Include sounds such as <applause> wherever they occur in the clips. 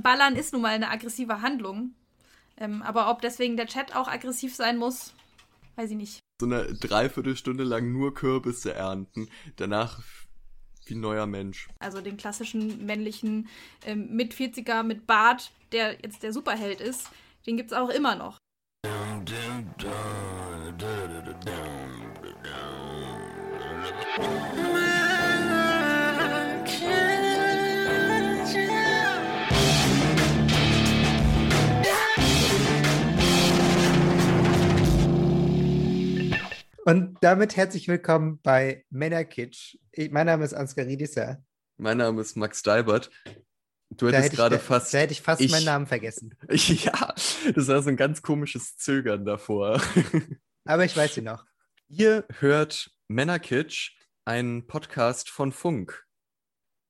Ballern ist nun mal eine aggressive Handlung. Ähm, aber ob deswegen der Chat auch aggressiv sein muss, weiß ich nicht. So eine Dreiviertelstunde lang nur Kürbisse ernten, danach wie ein neuer Mensch. Also den klassischen männlichen ähm, mit 40er mit Bart, der jetzt der Superheld ist, den gibt es auch immer noch. <laughs> Und damit herzlich willkommen bei Männerkitsch. Mein Name ist Ansgar Riedisser. Mein Name ist Max Dalbert. Du hättest gerade fast. Da hätte ich fast ich, meinen Namen vergessen. <laughs> Ja, das war so ein ganz komisches Zögern davor. <laughs> Aber ich weiß sie noch. Ihr hört Männerkitsch, einen Podcast von Funk.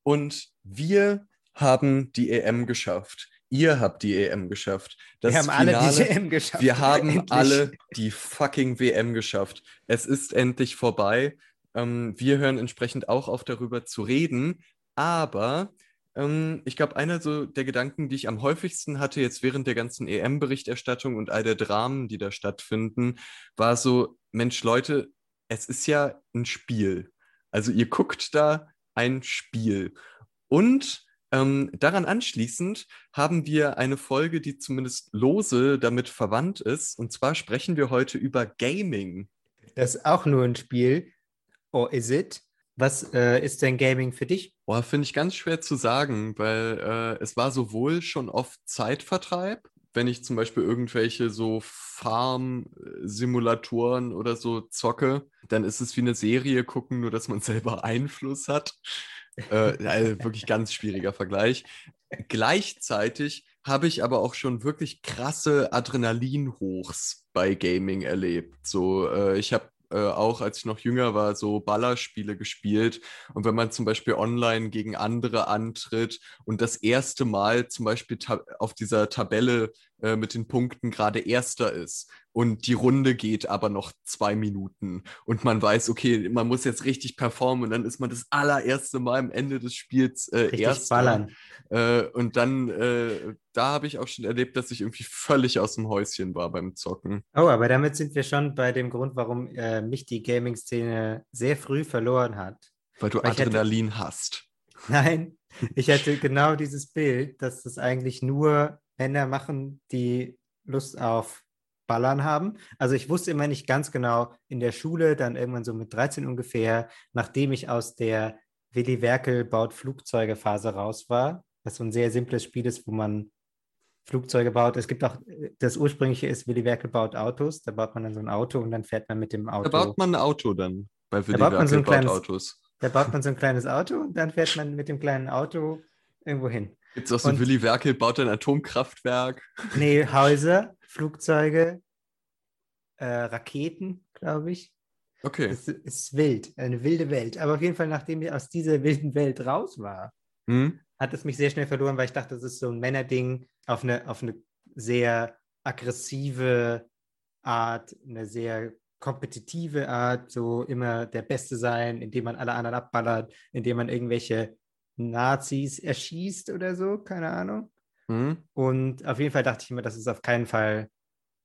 Und wir haben die EM geschafft. Ihr habt die EM geschafft. Das wir haben Finale, alle die EM geschafft. Wir haben <laughs> endlich. alle die fucking WM geschafft. Es ist endlich vorbei. Ähm, wir hören entsprechend auch auf, darüber zu reden. Aber ähm, ich glaube, einer so der Gedanken, die ich am häufigsten hatte, jetzt während der ganzen EM-Berichterstattung und all der Dramen, die da stattfinden, war so: Mensch, Leute, es ist ja ein Spiel. Also, ihr guckt da ein Spiel. Und ähm, daran anschließend haben wir eine Folge, die zumindest lose damit verwandt ist. Und zwar sprechen wir heute über Gaming. Das ist auch nur ein Spiel. Or is it? Was äh, ist denn Gaming für dich? Boah, finde ich ganz schwer zu sagen, weil äh, es war sowohl schon oft Zeitvertreib, wenn ich zum Beispiel irgendwelche so Farm-Simulatoren oder so zocke, dann ist es wie eine Serie gucken, nur dass man selber Einfluss hat. Äh, also wirklich ganz schwieriger Vergleich. Gleichzeitig habe ich aber auch schon wirklich krasse Adrenalinhochs bei Gaming erlebt. So, äh, ich habe äh, auch als ich noch jünger war, so Ballerspiele gespielt. Und wenn man zum Beispiel online gegen andere antritt und das erste Mal zum Beispiel auf dieser Tabelle äh, mit den Punkten gerade erster ist und die Runde geht aber noch zwei Minuten und man weiß, okay, man muss jetzt richtig performen und dann ist man das allererste Mal am Ende des Spiels äh, richtig erster. Ballern. Äh, und dann, äh, da habe ich auch schon erlebt, dass ich irgendwie völlig aus dem Häuschen war beim Zocken. Oh, aber damit sind wir schon bei dem Grund, warum äh, mich die Gaming-Szene sehr früh verloren hat. Weil du Weil Adrenalin hatte... hast. Nein, ich hatte genau dieses Bild, dass das eigentlich nur Männer machen, die Lust auf Ballern haben. Also ich wusste immer nicht ganz genau in der Schule, dann irgendwann so mit 13 ungefähr, nachdem ich aus der Willi Werkel baut Flugzeuge Phase raus war, was so ein sehr simples Spiel ist, wo man Flugzeuge baut. Es gibt auch, das ursprüngliche ist, Willi Werkel baut Autos, da baut man dann so ein Auto und dann fährt man mit dem Auto. Da baut man ein Auto dann bei Willi da baut man so ein kleines, Autos. Da baut man so ein kleines Auto und dann fährt man mit dem kleinen Auto irgendwo hin. Gibt es auch so und, Willy Werkel baut ein Atomkraftwerk? Nee, <laughs> Häuser, Flugzeuge, äh, Raketen, glaube ich. Okay. Es ist wild, eine wilde Welt. Aber auf jeden Fall, nachdem ich aus dieser wilden Welt raus war, hm? hat es mich sehr schnell verloren, weil ich dachte, das ist so ein Männerding auf eine, auf eine sehr aggressive Art, eine sehr kompetitive Art, so immer der Beste sein, indem man alle anderen abballert, indem man irgendwelche Nazis erschießt oder so, keine Ahnung. Mhm. Und auf jeden Fall dachte ich mir, das ist auf keinen Fall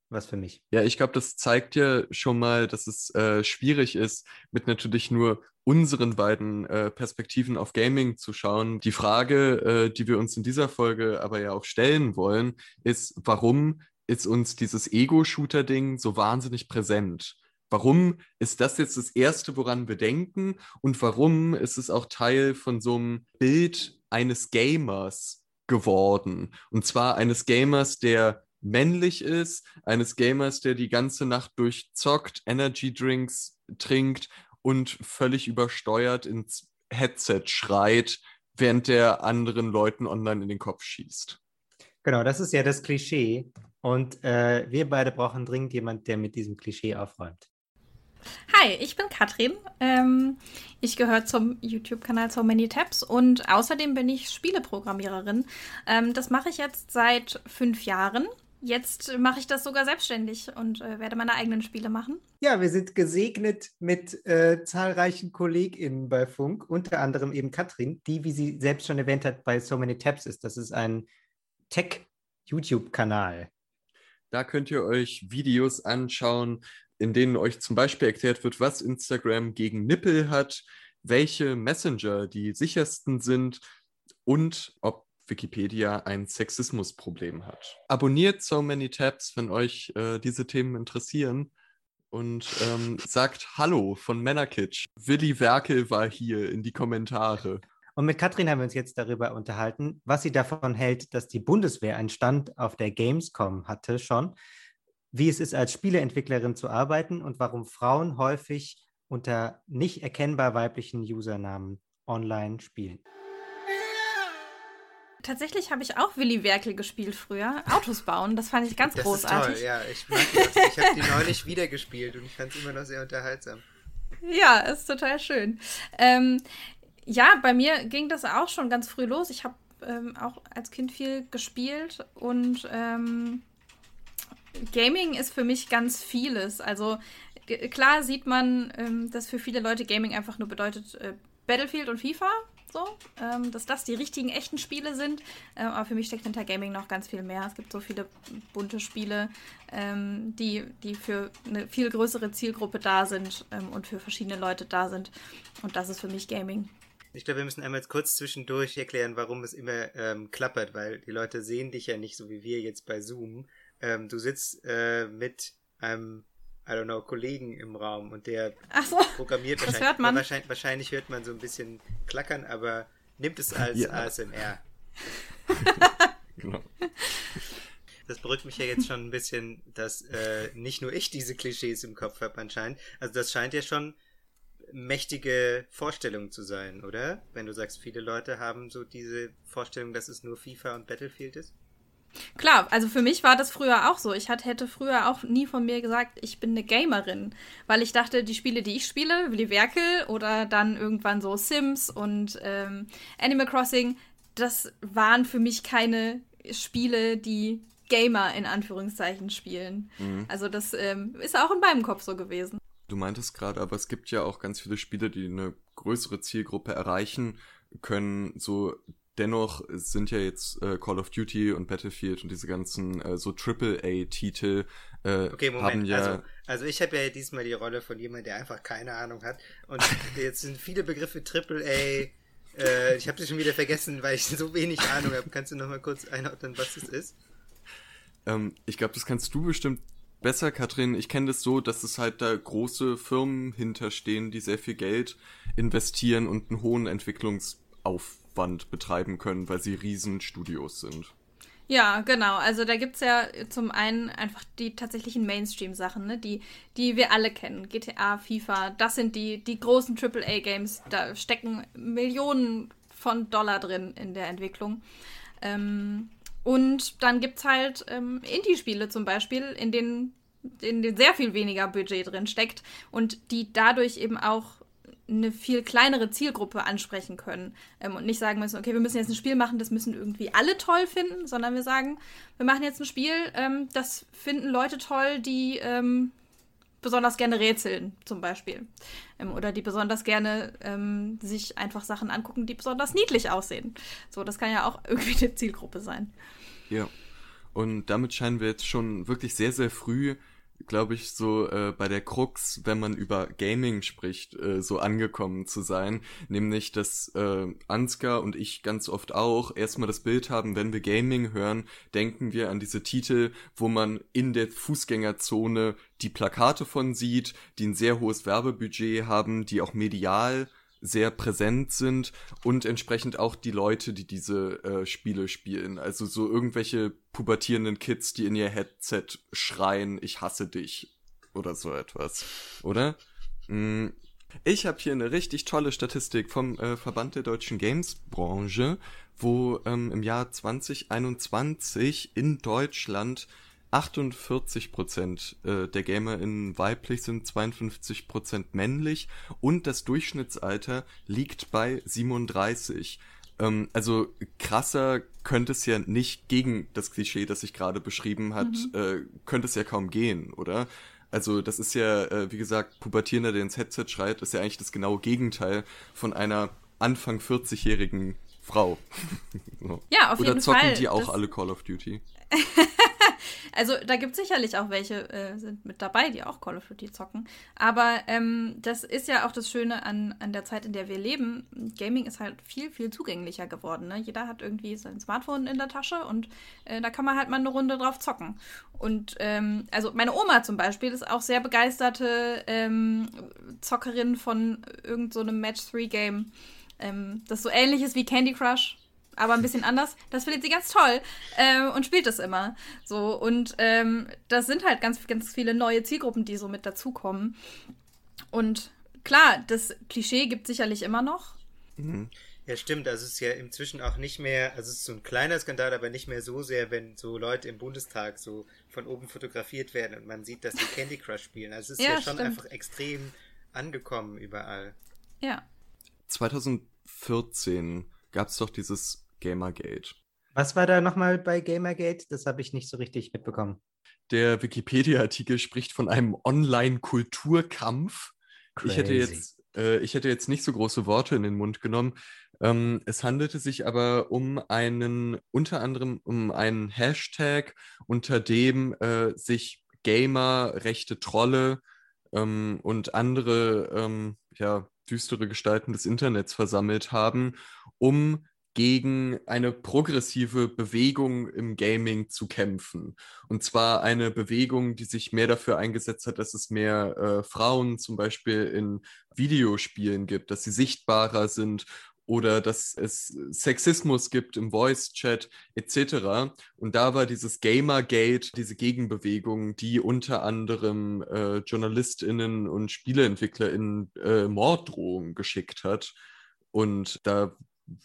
was für mich. Ja, ich glaube, das zeigt dir schon mal, dass es äh, schwierig ist, mit natürlich nur unseren beiden äh, Perspektiven auf Gaming zu schauen. Die Frage, äh, die wir uns in dieser Folge aber ja auch stellen wollen, ist, warum ist uns dieses Ego-Shooter-Ding so wahnsinnig präsent? Warum ist das jetzt das Erste, woran wir denken? Und warum ist es auch Teil von so einem Bild eines Gamers geworden? Und zwar eines Gamers, der männlich ist, eines Gamers, der die ganze Nacht durchzockt, Energy Drinks trinkt und völlig übersteuert ins Headset schreit, während der anderen Leuten online in den Kopf schießt. Genau, das ist ja das Klischee. Und äh, wir beide brauchen dringend jemanden, der mit diesem Klischee aufräumt. Hi, ich bin Katrin. Ähm, ich gehöre zum YouTube-Kanal So Many Tabs und außerdem bin ich Spieleprogrammiererin. Ähm, das mache ich jetzt seit fünf Jahren. Jetzt mache ich das sogar selbstständig und äh, werde meine eigenen Spiele machen. Ja, wir sind gesegnet mit äh, zahlreichen KollegInnen bei Funk, unter anderem eben Katrin, die, wie sie selbst schon erwähnt hat, bei So Many Tabs ist. Das ist ein Tech-YouTube-Kanal. Da könnt ihr euch Videos anschauen, in denen euch zum Beispiel erklärt wird, was Instagram gegen Nippel hat, welche Messenger die sichersten sind und ob Wikipedia ein Sexismusproblem hat. Abonniert So Many Tabs, wenn euch äh, diese Themen interessieren und ähm, sagt Hallo von Männerkitsch. Willi Werkel war hier in die Kommentare. Und mit Katrin haben wir uns jetzt darüber unterhalten, was sie davon hält, dass die Bundeswehr einen Stand auf der Gamescom hatte schon, wie es ist, als Spieleentwicklerin zu arbeiten und warum Frauen häufig unter nicht erkennbar weiblichen Usernamen online spielen. Tatsächlich habe ich auch Willy Werkel gespielt früher. Autos bauen, das fand ich ganz das großartig. Ist toll, ja, ich mag das. Ich habe die neulich wieder gespielt und ich fand es immer noch sehr unterhaltsam. Ja, ist total schön. Ähm, ja, bei mir ging das auch schon ganz früh los. Ich habe ähm, auch als Kind viel gespielt und ähm, Gaming ist für mich ganz vieles. Also klar sieht man, ähm, dass für viele Leute Gaming einfach nur bedeutet äh, Battlefield und FIFA. So, ähm, dass das die richtigen, echten Spiele sind. Ähm, aber für mich steckt hinter Gaming noch ganz viel mehr. Es gibt so viele bunte Spiele, ähm, die, die für eine viel größere Zielgruppe da sind ähm, und für verschiedene Leute da sind. Und das ist für mich Gaming. Ich glaube, wir müssen einmal kurz zwischendurch erklären, warum es immer ähm, klappert, weil die Leute sehen dich ja nicht so wie wir jetzt bei Zoom. Ähm, du sitzt äh, mit einem I don't know, Kollegen im Raum und der so, programmiert wahrscheinlich, hört man. wahrscheinlich. Wahrscheinlich hört man so ein bisschen klackern, aber nimmt es als ja. ASMR. <laughs> genau. Das beruhigt mich ja jetzt schon ein bisschen, dass äh, nicht nur ich diese Klischees im Kopf habe anscheinend. Also das scheint ja schon mächtige Vorstellung zu sein, oder? Wenn du sagst, viele Leute haben so diese Vorstellung, dass es nur FIFA und Battlefield ist. Klar, also für mich war das früher auch so. Ich hat, hätte früher auch nie von mir gesagt, ich bin eine Gamerin, weil ich dachte, die Spiele, die ich spiele, Willy Werkel oder dann irgendwann so Sims und ähm, Animal Crossing, das waren für mich keine Spiele, die Gamer in Anführungszeichen spielen. Mhm. Also das ähm, ist auch in meinem Kopf so gewesen. Du meintest gerade, aber es gibt ja auch ganz viele Spiele, die eine größere Zielgruppe erreichen können, so dennoch sind ja jetzt äh, Call of Duty und Battlefield und diese ganzen äh, so AAA-Titel äh, okay, Moment. haben ja. Also, also ich habe ja diesmal die Rolle von jemandem, der einfach keine Ahnung hat. Und <laughs> jetzt sind viele Begriffe AAA. Äh, ich habe sie schon wieder vergessen, weil ich so wenig Ahnung habe. Kannst du noch mal kurz einordnen, was das ist? Ähm, ich glaube, das kannst du bestimmt besser, Katrin. Ich kenne das so, dass es halt da große Firmen hinterstehen, die sehr viel Geld investieren und einen hohen Entwicklungsaufwand Aufwand betreiben können, weil sie Riesenstudios sind. Ja, genau. Also da gibt es ja zum einen einfach die tatsächlichen Mainstream-Sachen, ne? die, die wir alle kennen. GTA, FIFA, das sind die, die großen AAA-Games. Da stecken Millionen von Dollar drin in der Entwicklung. Ähm, und dann gibt es halt ähm, Indie-Spiele zum Beispiel, in denen, in denen sehr viel weniger Budget drin steckt und die dadurch eben auch eine viel kleinere Zielgruppe ansprechen können ähm, und nicht sagen müssen, okay, wir müssen jetzt ein Spiel machen, das müssen irgendwie alle toll finden, sondern wir sagen, wir machen jetzt ein Spiel, ähm, das finden Leute toll, die ähm, besonders gerne rätseln, zum Beispiel. Ähm, oder die besonders gerne ähm, sich einfach Sachen angucken, die besonders niedlich aussehen. So, das kann ja auch <laughs> irgendwie eine Zielgruppe sein. Ja. Und damit scheinen wir jetzt schon wirklich sehr, sehr früh glaube ich, so äh, bei der Krux, wenn man über Gaming spricht, äh, so angekommen zu sein. Nämlich, dass äh, Ansgar und ich ganz oft auch erstmal das Bild haben, wenn wir Gaming hören, denken wir an diese Titel, wo man in der Fußgängerzone die Plakate von sieht, die ein sehr hohes Werbebudget haben, die auch medial sehr präsent sind und entsprechend auch die Leute, die diese äh, Spiele spielen. Also so irgendwelche pubertierenden Kids, die in ihr Headset schreien, ich hasse dich oder so etwas, oder? Mm. Ich habe hier eine richtig tolle Statistik vom äh, Verband der deutschen Games-Branche, wo ähm, im Jahr 2021 in Deutschland 48 Prozent äh, der GamerInnen weiblich sind, 52 Prozent männlich und das Durchschnittsalter liegt bei 37. Ähm, also krasser könnte es ja nicht gegen das Klischee, das sich gerade beschrieben hat, mhm. äh, könnte es ja kaum gehen, oder? Also das ist ja, äh, wie gesagt, Pubertierender, der ins Headset schreit, ist ja eigentlich das genaue Gegenteil von einer Anfang 40-jährigen Frau. <laughs> Ja, auf Oder jeden Fall. Oder zocken die auch das alle Call of Duty? <laughs> also da gibt es sicherlich auch welche, äh, sind mit dabei, die auch Call of Duty zocken. Aber ähm, das ist ja auch das Schöne an, an der Zeit, in der wir leben. Gaming ist halt viel, viel zugänglicher geworden. Ne? Jeder hat irgendwie sein Smartphone in der Tasche und äh, da kann man halt mal eine Runde drauf zocken. Und ähm, also meine Oma zum Beispiel ist auch sehr begeisterte ähm, Zockerin von irgendeinem so Match-3-Game. Ähm, das so ähnlich ist wie Candy Crush aber ein bisschen anders. Das findet sie ganz toll äh, und spielt das immer. So und ähm, das sind halt ganz, ganz viele neue Zielgruppen, die so mit dazukommen. Und klar, das Klischee gibt sicherlich immer noch. Mhm. Ja, stimmt. Also es ist ja inzwischen auch nicht mehr, also es ist so ein kleiner Skandal, aber nicht mehr so sehr, wenn so Leute im Bundestag so von oben fotografiert werden und man sieht, dass die Candy Crush spielen. Also es ist ja, ja schon stimmt. einfach extrem angekommen überall. Ja. 2014 gab es doch dieses Gamergate. Was war da nochmal bei Gamergate? Das habe ich nicht so richtig mitbekommen. Der Wikipedia-Artikel spricht von einem Online-Kulturkampf. Ich hätte jetzt äh, ich hätte jetzt nicht so große Worte in den Mund genommen. Ähm, es handelte sich aber um einen, unter anderem um einen Hashtag, unter dem äh, sich Gamer, rechte Trolle ähm, und andere ähm, ja, düstere Gestalten des Internets versammelt haben, um gegen eine progressive Bewegung im Gaming zu kämpfen. Und zwar eine Bewegung, die sich mehr dafür eingesetzt hat, dass es mehr äh, Frauen zum Beispiel in Videospielen gibt, dass sie sichtbarer sind oder dass es Sexismus gibt im Voice-Chat etc. Und da war dieses Gamergate, diese Gegenbewegung, die unter anderem äh, JournalistInnen und SpieleentwicklerInnen äh, Morddrohungen geschickt hat. Und da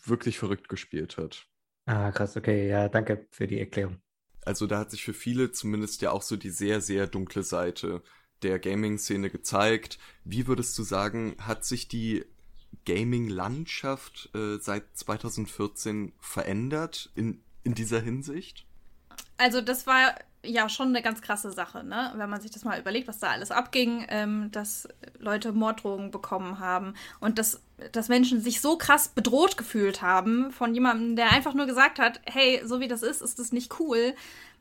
wirklich verrückt gespielt hat. Ah, krass, okay, ja, danke für die Erklärung. Also da hat sich für viele zumindest ja auch so die sehr, sehr dunkle Seite der Gaming-Szene gezeigt. Wie würdest du sagen, hat sich die Gaming-Landschaft äh, seit 2014 verändert in, in dieser Hinsicht? Also das war ja schon eine ganz krasse Sache, ne? Wenn man sich das mal überlegt, was da alles abging, ähm, dass Leute Morddrogen bekommen haben und dass, dass Menschen sich so krass bedroht gefühlt haben von jemandem, der einfach nur gesagt hat, hey, so wie das ist, ist das nicht cool,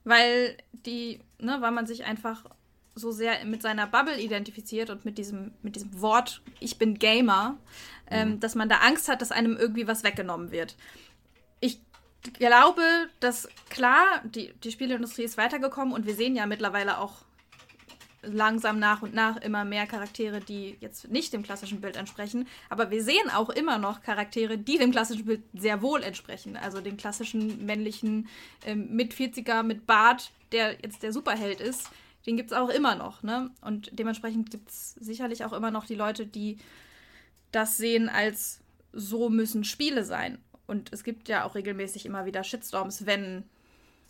weil die, ne, weil man sich einfach so sehr mit seiner Bubble identifiziert und mit diesem, mit diesem Wort, ich bin Gamer, ähm, mhm. dass man da Angst hat, dass einem irgendwie was weggenommen wird. Ich glaube, dass klar, die, die Spieleindustrie ist weitergekommen und wir sehen ja mittlerweile auch langsam nach und nach immer mehr Charaktere, die jetzt nicht dem klassischen Bild entsprechen. Aber wir sehen auch immer noch Charaktere, die dem klassischen Bild sehr wohl entsprechen. Also den klassischen männlichen ähm, mit 40er, mit Bart, der jetzt der Superheld ist, den gibt es auch immer noch. Ne? Und dementsprechend gibt es sicherlich auch immer noch die Leute, die das sehen als so müssen Spiele sein. Und es gibt ja auch regelmäßig immer wieder Shitstorms, wenn,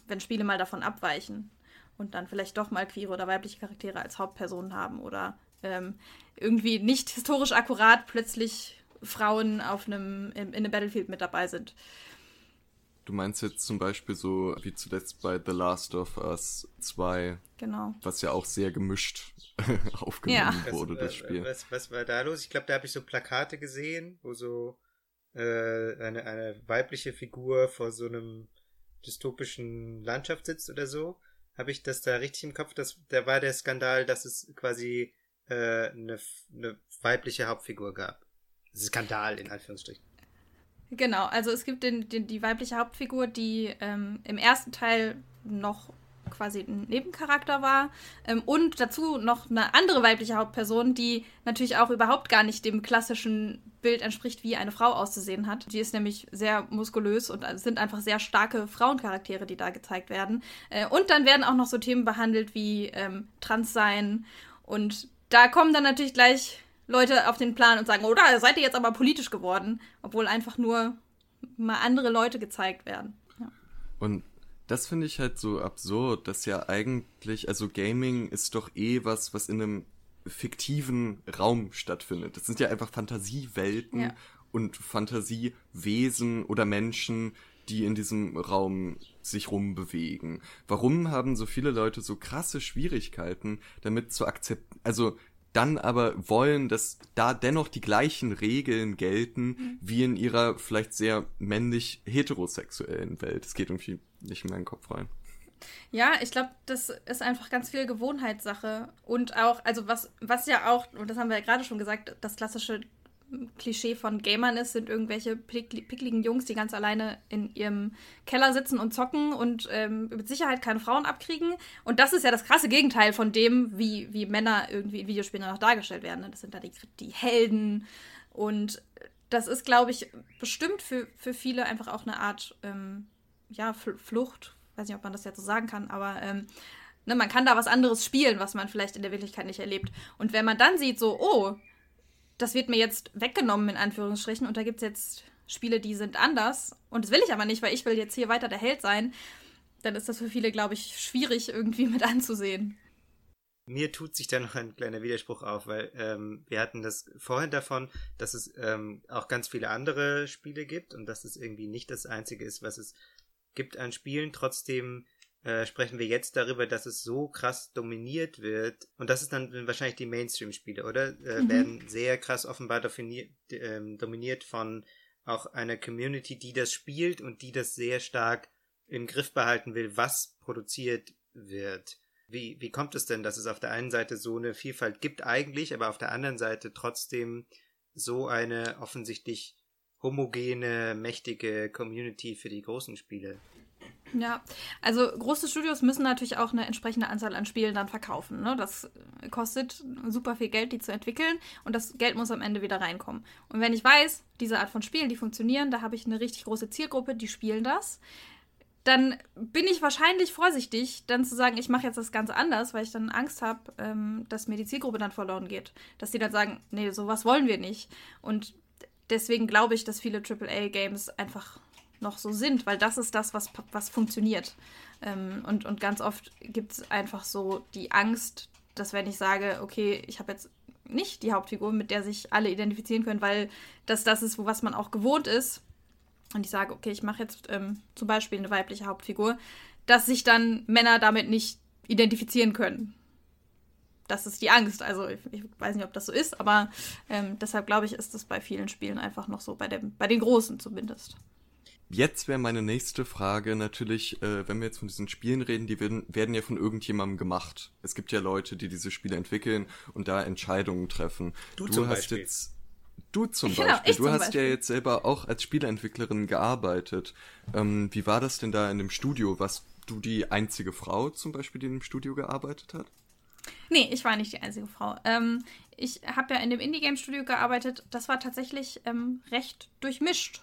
wenn Spiele mal davon abweichen und dann vielleicht doch mal queere oder weibliche Charaktere als Hauptpersonen haben oder ähm, irgendwie nicht historisch akkurat plötzlich Frauen auf einem, in, in einem Battlefield mit dabei sind. Du meinst jetzt zum Beispiel so wie zuletzt bei The Last of Us 2. Genau. Was ja auch sehr gemischt <laughs> aufgenommen ja. wurde, was, das Spiel. Was, was war da los? Ich glaube, da habe ich so Plakate gesehen, wo so äh, eine, eine weibliche Figur vor so einem dystopischen Landschaft sitzt oder so. Habe ich das da richtig im Kopf? Das, da war der Skandal, dass es quasi äh, eine, eine weibliche Hauptfigur gab. Skandal in Anführungsstrichen. Genau, also es gibt den, den, die weibliche Hauptfigur, die ähm, im ersten Teil noch quasi ein Nebencharakter war. Ähm, und dazu noch eine andere weibliche Hauptperson, die natürlich auch überhaupt gar nicht dem klassischen Bild entspricht, wie eine Frau auszusehen hat. Die ist nämlich sehr muskulös und sind einfach sehr starke Frauencharaktere, die da gezeigt werden. Äh, und dann werden auch noch so Themen behandelt wie ähm, Transsein. Und da kommen dann natürlich gleich Leute auf den Plan und sagen, oh, seid ihr jetzt aber politisch geworden, obwohl einfach nur mal andere Leute gezeigt werden. Und das finde ich halt so absurd, dass ja eigentlich, also Gaming ist doch eh was, was in einem fiktiven Raum stattfindet. Das sind ja einfach Fantasiewelten ja. und Fantasiewesen oder Menschen, die in diesem Raum sich rumbewegen. Warum haben so viele Leute so krasse Schwierigkeiten damit zu akzeptieren? Also dann aber wollen, dass da dennoch die gleichen Regeln gelten mhm. wie in ihrer vielleicht sehr männlich heterosexuellen Welt. Es geht irgendwie nicht in meinen Kopf rein. Ja, ich glaube, das ist einfach ganz viel Gewohnheitssache. Und auch, also was, was ja auch, und das haben wir ja gerade schon gesagt, das klassische Klischee von Gamern ist, sind irgendwelche pickligen Jungs, die ganz alleine in ihrem Keller sitzen und zocken und ähm, mit Sicherheit keine Frauen abkriegen. Und das ist ja das krasse Gegenteil von dem, wie, wie Männer irgendwie in Videospielen noch dargestellt werden. Ne? Das sind da die, die Helden. Und das ist, glaube ich, bestimmt für, für viele einfach auch eine Art ähm, ja, Flucht. Weiß nicht, ob man das jetzt so sagen kann, aber ähm, ne, man kann da was anderes spielen, was man vielleicht in der Wirklichkeit nicht erlebt. Und wenn man dann sieht, so, oh, das wird mir jetzt weggenommen, in Anführungsstrichen, und da gibt es jetzt Spiele, die sind anders. Und das will ich aber nicht, weil ich will jetzt hier weiter der Held sein. Dann ist das für viele, glaube ich, schwierig irgendwie mit anzusehen. Mir tut sich da noch ein kleiner Widerspruch auf, weil ähm, wir hatten das vorhin davon, dass es ähm, auch ganz viele andere Spiele gibt und dass es irgendwie nicht das einzige ist, was es gibt an Spielen. Trotzdem äh, sprechen wir jetzt darüber, dass es so krass dominiert wird. Und das ist dann wahrscheinlich die Mainstream-Spiele, oder? Äh, mhm. Werden sehr krass offenbar definiert, äh, dominiert von auch einer Community, die das spielt und die das sehr stark im Griff behalten will, was produziert wird. Wie, wie kommt es denn, dass es auf der einen Seite so eine Vielfalt gibt eigentlich, aber auf der anderen Seite trotzdem so eine offensichtlich homogene, mächtige Community für die großen Spiele? Ja, also große Studios müssen natürlich auch eine entsprechende Anzahl an Spielen dann verkaufen. Ne? Das kostet super viel Geld, die zu entwickeln und das Geld muss am Ende wieder reinkommen. Und wenn ich weiß, diese Art von Spielen, die funktionieren, da habe ich eine richtig große Zielgruppe, die spielen das, dann bin ich wahrscheinlich vorsichtig, dann zu sagen, ich mache jetzt das Ganze anders, weil ich dann Angst habe, ähm, dass mir die Zielgruppe dann verloren geht. Dass die dann sagen, nee, sowas wollen wir nicht. Und deswegen glaube ich, dass viele AAA-Games einfach noch so sind, weil das ist das, was, was funktioniert. Ähm, und, und ganz oft gibt es einfach so die Angst, dass wenn ich sage, okay, ich habe jetzt nicht die Hauptfigur, mit der sich alle identifizieren können, weil das das ist, was man auch gewohnt ist. Und ich sage, okay, ich mache jetzt ähm, zum Beispiel eine weibliche Hauptfigur, dass sich dann Männer damit nicht identifizieren können. Das ist die Angst. Also ich, ich weiß nicht, ob das so ist, aber ähm, deshalb glaube ich, ist das bei vielen Spielen einfach noch so, bei, dem, bei den Großen zumindest. Jetzt wäre meine nächste Frage natürlich, äh, wenn wir jetzt von diesen Spielen reden, die werden, werden ja von irgendjemandem gemacht. Es gibt ja Leute, die diese Spiele entwickeln und da Entscheidungen treffen. Du, du hast Beispiel. jetzt Du zum genau, Beispiel. Du hast Beispiel. ja jetzt selber auch als Spieleentwicklerin gearbeitet. Ähm, wie war das denn da in dem Studio? Warst du die einzige Frau zum Beispiel, die in dem Studio gearbeitet hat? Nee, ich war nicht die einzige Frau. Ähm, ich habe ja in dem Indie-Game-Studio gearbeitet. Das war tatsächlich ähm, recht durchmischt.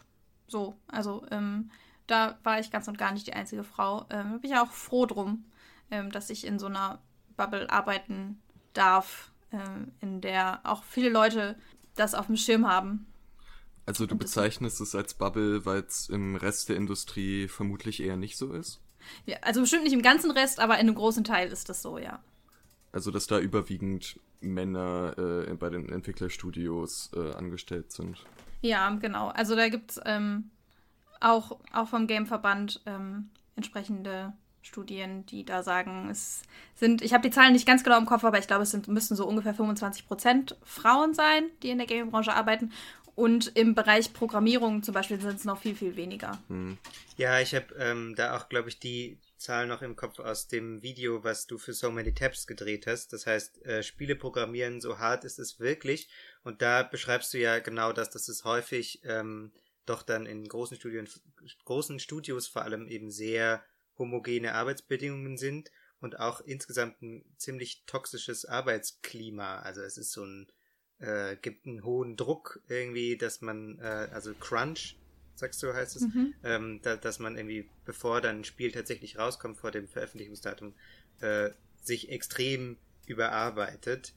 So, also ähm, da war ich ganz und gar nicht die einzige Frau. Ähm, da bin ich auch froh drum, ähm, dass ich in so einer Bubble arbeiten darf, ähm, in der auch viele Leute das auf dem Schirm haben. Also du bezeichnest es als Bubble, weil es im Rest der Industrie vermutlich eher nicht so ist? Ja, also bestimmt nicht im ganzen Rest, aber in einem großen Teil ist das so, ja. Also dass da überwiegend Männer äh, bei den Entwicklerstudios äh, angestellt sind. Ja, genau. Also da gibt es ähm, auch, auch vom Gameverband ähm, entsprechende Studien, die da sagen, es sind, ich habe die Zahlen nicht ganz genau im Kopf, aber ich glaube, es sind, müssten so ungefähr 25 Prozent Frauen sein, die in der Gamebranche arbeiten. Und im Bereich Programmierung zum Beispiel sind es noch viel, viel weniger. Hm. Ja, ich habe ähm, da auch, glaube ich, die Zahl noch im Kopf aus dem Video, was du für So Many Tabs gedreht hast. Das heißt, äh, Spiele programmieren, so hart ist es wirklich. Und da beschreibst du ja genau das, dass es häufig ähm, doch dann in großen Studien, großen Studios vor allem eben sehr homogene Arbeitsbedingungen sind und auch insgesamt ein ziemlich toxisches Arbeitsklima. Also es ist so ein, äh, gibt einen hohen Druck irgendwie, dass man, äh, also Crunch, sagst du, heißt es, mhm. ähm, da, dass man irgendwie, bevor dann ein Spiel tatsächlich rauskommt, vor dem Veröffentlichungsdatum, äh, sich extrem überarbeitet.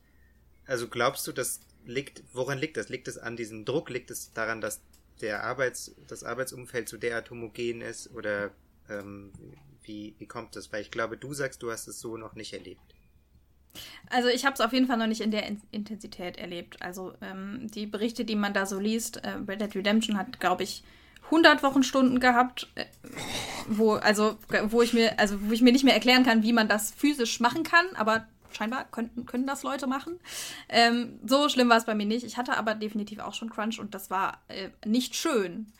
Also glaubst du, das liegt, woran liegt das? Liegt es an diesem Druck? Liegt es daran, dass der Arbeits, das Arbeitsumfeld so derart homogen ist? Oder ähm, wie, wie kommt das? Weil ich glaube, du sagst, du hast es so noch nicht erlebt. Also ich habe es auf jeden Fall noch nicht in der Intensität erlebt. Also ähm, die Berichte, die man da so liest, äh, Red Dead Redemption hat, glaube ich, 100 Wochenstunden gehabt, äh, wo also wo ich mir also wo ich mir nicht mehr erklären kann, wie man das physisch machen kann, aber scheinbar könnten, können das Leute machen. Ähm, so schlimm war es bei mir nicht. Ich hatte aber definitiv auch schon Crunch und das war äh, nicht schön.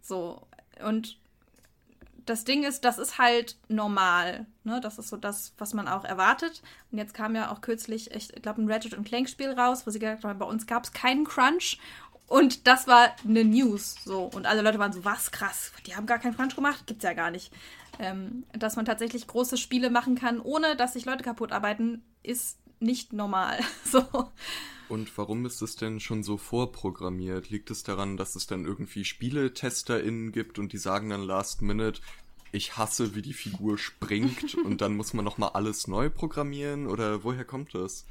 So. Und das Ding ist, das ist halt normal. Ne? Das ist so das, was man auch erwartet. Und jetzt kam ja auch kürzlich, ich glaube, ein Ratchet und Clank Spiel raus, wo sie gesagt haben, bei uns gab es keinen Crunch. Und das war eine News. So. Und alle Leute waren so, was krass, die haben gar keinen Crunch gemacht? Gibt's ja gar nicht. Ähm, dass man tatsächlich große Spiele machen kann, ohne dass sich Leute kaputt arbeiten, ist nicht normal. <laughs> so. Und warum ist es denn schon so vorprogrammiert? Liegt es daran, dass es dann irgendwie SpieletesterInnen gibt und die sagen dann last minute, ich hasse, wie die Figur springt <laughs> und dann muss man nochmal alles neu programmieren? Oder woher kommt das?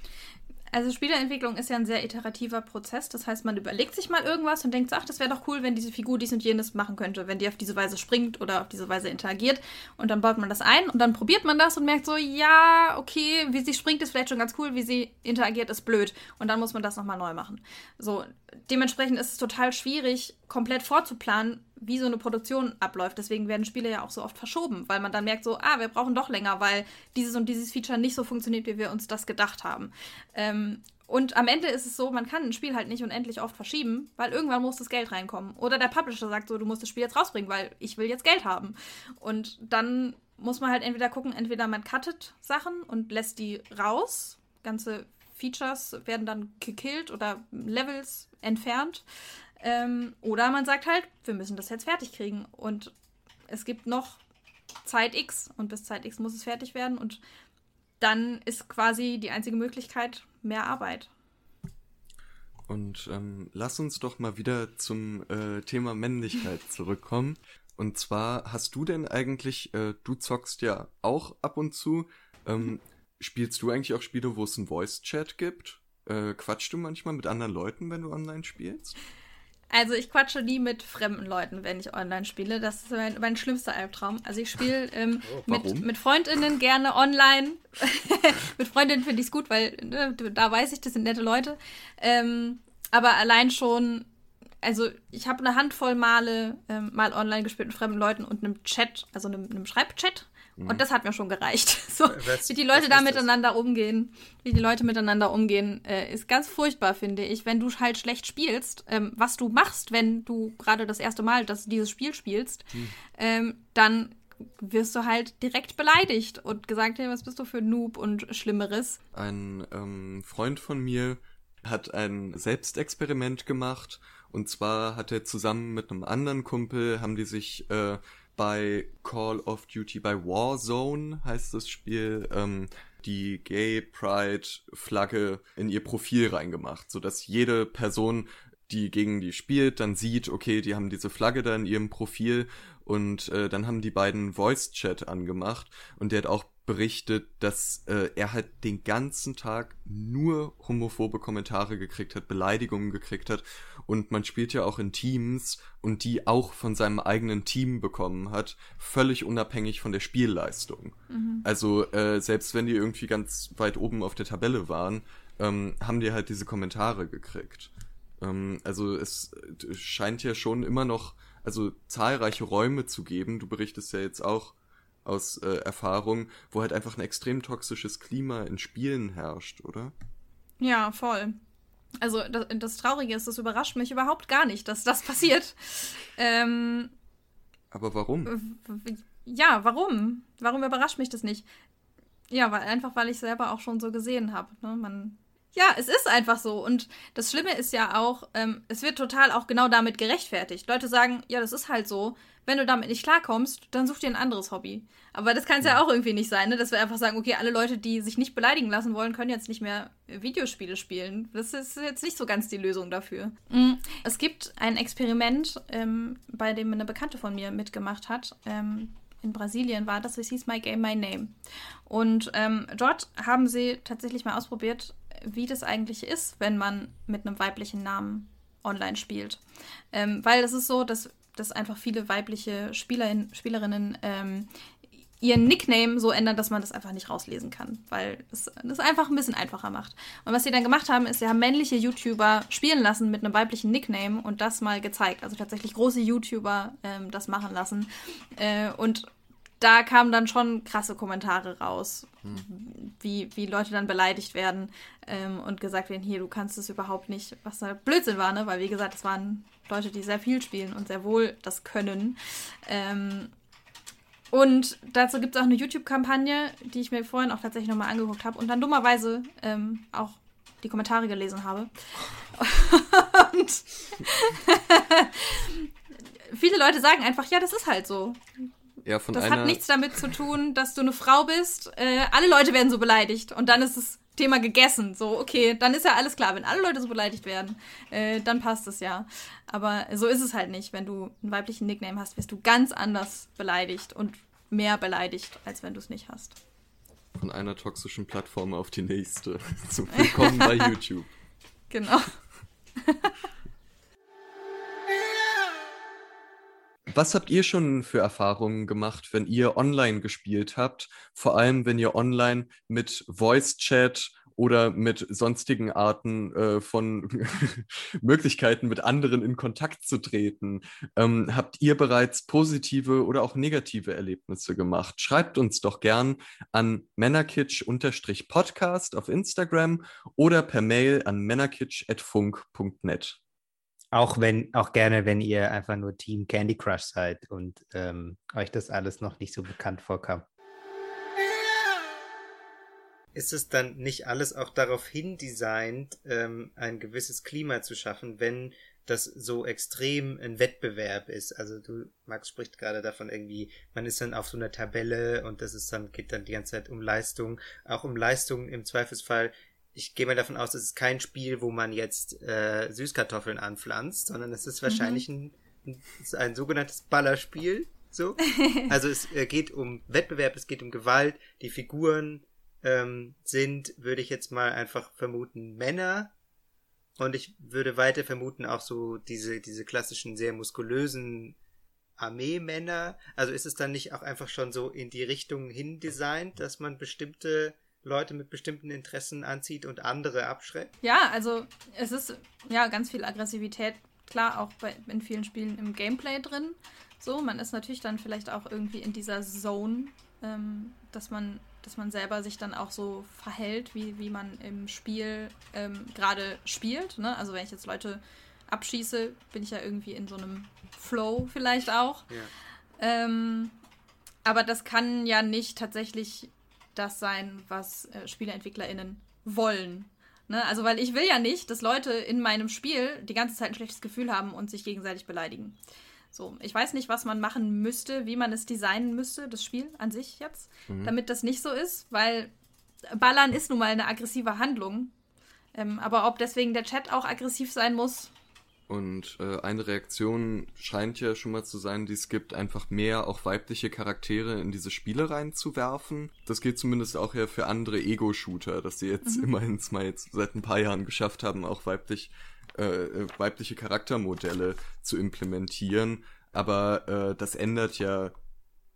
Also Spieleentwicklung ist ja ein sehr iterativer Prozess. Das heißt, man überlegt sich mal irgendwas und denkt, ach, das wäre doch cool, wenn diese Figur dies und jenes machen könnte, wenn die auf diese Weise springt oder auf diese Weise interagiert. Und dann baut man das ein und dann probiert man das und merkt so, ja, okay, wie sie springt ist vielleicht schon ganz cool, wie sie interagiert ist blöd. Und dann muss man das nochmal neu machen. So, dementsprechend ist es total schwierig, komplett vorzuplanen, wie so eine Produktion abläuft. Deswegen werden Spiele ja auch so oft verschoben, weil man dann merkt so, ah, wir brauchen doch länger, weil dieses und dieses Feature nicht so funktioniert, wie wir uns das gedacht haben. Ähm, und am Ende ist es so, man kann ein Spiel halt nicht unendlich oft verschieben, weil irgendwann muss das Geld reinkommen. Oder der Publisher sagt so, du musst das Spiel jetzt rausbringen, weil ich will jetzt Geld haben. Und dann muss man halt entweder gucken, entweder man cuttet Sachen und lässt die raus, ganze Features werden dann gekillt oder Levels entfernt. Ähm, oder man sagt halt, wir müssen das jetzt fertig kriegen. Und es gibt noch Zeit X und bis Zeit X muss es fertig werden. Und dann ist quasi die einzige Möglichkeit mehr Arbeit. Und ähm, lass uns doch mal wieder zum äh, Thema Männlichkeit <laughs> zurückkommen. Und zwar hast du denn eigentlich, äh, du zockst ja auch ab und zu. Ähm, spielst du eigentlich auch Spiele, wo es einen Voice-Chat gibt? Äh, quatschst du manchmal mit anderen Leuten, wenn du online spielst? Also ich quatsche nie mit fremden Leuten, wenn ich online spiele. Das ist mein, mein schlimmster Albtraum. Also ich spiele <laughs> ähm, oh, mit, mit Freundinnen gerne online. <laughs> mit Freundinnen finde ich es gut, weil ne, da weiß ich, das sind nette Leute. Ähm, aber allein schon, also ich habe eine Handvoll Male ähm, mal online gespielt mit fremden Leuten und einem Chat, also einem, einem Schreibchat und mhm. das hat mir schon gereicht. <laughs> So, was, wie die Leute da miteinander das? umgehen, wie die Leute miteinander umgehen, äh, ist ganz furchtbar, finde ich. Wenn du halt schlecht spielst, ähm, was du machst, wenn du gerade das erste Mal das, dieses Spiel spielst, hm. ähm, dann wirst du halt direkt beleidigt und gesagt, hey, was bist du für ein Noob und Schlimmeres. Ein ähm, Freund von mir hat ein Selbstexperiment gemacht und zwar hat er zusammen mit einem anderen Kumpel, haben die sich äh, bei Call of Duty, bei Warzone heißt das Spiel, ähm, die Gay Pride Flagge in ihr Profil reingemacht, so dass jede Person, die gegen die spielt, dann sieht, okay, die haben diese Flagge da in ihrem Profil. Und äh, dann haben die beiden Voice Chat angemacht. Und der hat auch berichtet, dass äh, er halt den ganzen Tag nur homophobe Kommentare gekriegt hat, Beleidigungen gekriegt hat und man spielt ja auch in Teams und die auch von seinem eigenen Team bekommen hat, völlig unabhängig von der Spielleistung. Mhm. Also äh, selbst wenn die irgendwie ganz weit oben auf der Tabelle waren, ähm, haben die halt diese Kommentare gekriegt. Ähm, also es scheint ja schon immer noch also zahlreiche Räume zu geben. Du berichtest ja jetzt auch aus äh, Erfahrung, wo halt einfach ein extrem toxisches Klima in Spielen herrscht, oder? Ja, voll. Also das, das Traurige ist, das überrascht mich überhaupt gar nicht, dass das passiert. Ähm, Aber warum? Ja, warum? Warum überrascht mich das nicht? Ja, weil einfach, weil ich selber auch schon so gesehen habe. Ne? Man ja, es ist einfach so. Und das Schlimme ist ja auch, ähm, es wird total auch genau damit gerechtfertigt. Leute sagen, ja, das ist halt so. Wenn du damit nicht klarkommst, dann such dir ein anderes Hobby. Aber das kann es ja. ja. auch irgendwie nicht sein, ne? dass wir einfach sagen, okay, alle Leute, die sich nicht beleidigen lassen wollen, können jetzt nicht mehr Videospiele spielen. Das ist jetzt nicht so ganz die Lösung dafür. Mhm. Es gibt ein Experiment, ähm, bei dem eine Bekannte von mir mitgemacht hat. Ähm, in Brasilien war das, es hieß My Game, My Name. Und ähm, dort haben sie tatsächlich mal ausprobiert, wie das eigentlich ist, wenn man mit einem weiblichen Namen online spielt. Ähm, weil es ist so, dass, dass einfach viele weibliche Spielerin, Spielerinnen ähm, ihren Nickname so ändern, dass man das einfach nicht rauslesen kann, weil es das einfach ein bisschen einfacher macht. Und was sie dann gemacht haben, ist, sie haben männliche YouTuber spielen lassen mit einem weiblichen Nickname und das mal gezeigt. Also tatsächlich große YouTuber ähm, das machen lassen. Äh, und da kamen dann schon krasse Kommentare raus. Hm wie, wie Leute dann beleidigt werden ähm, und gesagt werden, hier, du kannst es überhaupt nicht, was da Blödsinn war, ne? Weil wie gesagt, es waren Leute, die sehr viel spielen und sehr wohl das können. Ähm, und dazu gibt es auch eine YouTube-Kampagne, die ich mir vorhin auch tatsächlich nochmal angeguckt habe und dann dummerweise ähm, auch die Kommentare gelesen habe. <laughs> und <laughs> viele Leute sagen einfach, ja, das ist halt so. Ja, von das hat nichts damit zu tun, dass du eine Frau bist. Äh, alle Leute werden so beleidigt und dann ist das Thema gegessen. So, okay, dann ist ja alles klar. Wenn alle Leute so beleidigt werden, äh, dann passt es ja. Aber so ist es halt nicht. Wenn du einen weiblichen Nickname hast, wirst du ganz anders beleidigt und mehr beleidigt, als wenn du es nicht hast. Von einer toxischen Plattform auf die nächste. <laughs> So, willkommen bei <laughs> YouTube. Genau. <laughs> Was habt ihr schon für Erfahrungen gemacht, wenn ihr online gespielt habt? Vor allem, wenn ihr online mit Voice Chat oder mit sonstigen Arten äh, von <laughs> Möglichkeiten, mit anderen in Kontakt zu treten. Ähm, habt ihr bereits positive oder auch negative Erlebnisse gemacht? Schreibt uns doch gern an männerkitsch-podcast auf Instagram oder per Mail an männerkitsch.funk.net. Auch wenn, auch gerne, wenn ihr einfach nur Team Candy Crush seid und ähm, euch das alles noch nicht so bekannt vorkam. Ist es dann nicht alles auch darauf hindesignt, ähm, ein gewisses Klima zu schaffen, wenn das so extrem ein Wettbewerb ist. Also du, Max spricht gerade davon irgendwie, man ist dann auf so einer Tabelle und das ist dann, geht dann die ganze Zeit um Leistung, auch um Leistung im Zweifelsfall ich gehe mal davon aus, es ist kein Spiel, wo man jetzt äh, Süßkartoffeln anpflanzt, sondern es ist mhm. wahrscheinlich mhm. ein, ein sogenanntes Ballerspiel. So. <laughs> Also es äh, geht um Wettbewerb, es geht um Gewalt. Die Figuren ähm, sind, würde ich jetzt mal einfach vermuten, Männer. Und ich würde weiter vermuten auch so diese, diese klassischen, sehr muskulösen Armeemänner. Also ist es dann nicht auch einfach schon so in die Richtung hin designt, dass man bestimmte Leute mit bestimmten Interessen anzieht und andere abschreckt? Ja, also es ist ja ganz viel Aggressivität, klar, auch bei, in vielen Spielen im Gameplay drin. So, man ist natürlich dann vielleicht auch irgendwie in dieser Zone, ähm, dass man, dass man selber sich dann auch so verhält, wie, wie man im Spiel ähm, gerade spielt. Ne? Also wenn ich jetzt Leute abschieße, bin ich ja irgendwie in so einem Flow vielleicht auch. Ja. Ähm, aber das kann ja nicht tatsächlich das sein, was äh, SpieleentwicklerInnen wollen. Ne? Also, weil ich will ja nicht, dass Leute in meinem Spiel die ganze Zeit ein schlechtes Gefühl haben und sich gegenseitig beleidigen. So, ich weiß nicht, was man machen müsste, wie man es designen müsste, das Spiel an sich jetzt, mhm. damit das nicht so ist, weil Ballern ist nun mal eine aggressive Handlung. Ähm, aber ob deswegen der Chat auch aggressiv sein muss, und äh, eine Reaktion scheint ja schon mal zu sein, die es gibt, einfach mehr auch weibliche Charaktere in diese Spiele reinzuwerfen. Das geht zumindest auch ja für andere Ego-Shooter, dass sie jetzt mhm. immerhin mal jetzt seit ein paar Jahren geschafft haben, auch weiblich, äh, äh, weibliche Charaktermodelle zu implementieren. Aber äh, das ändert ja,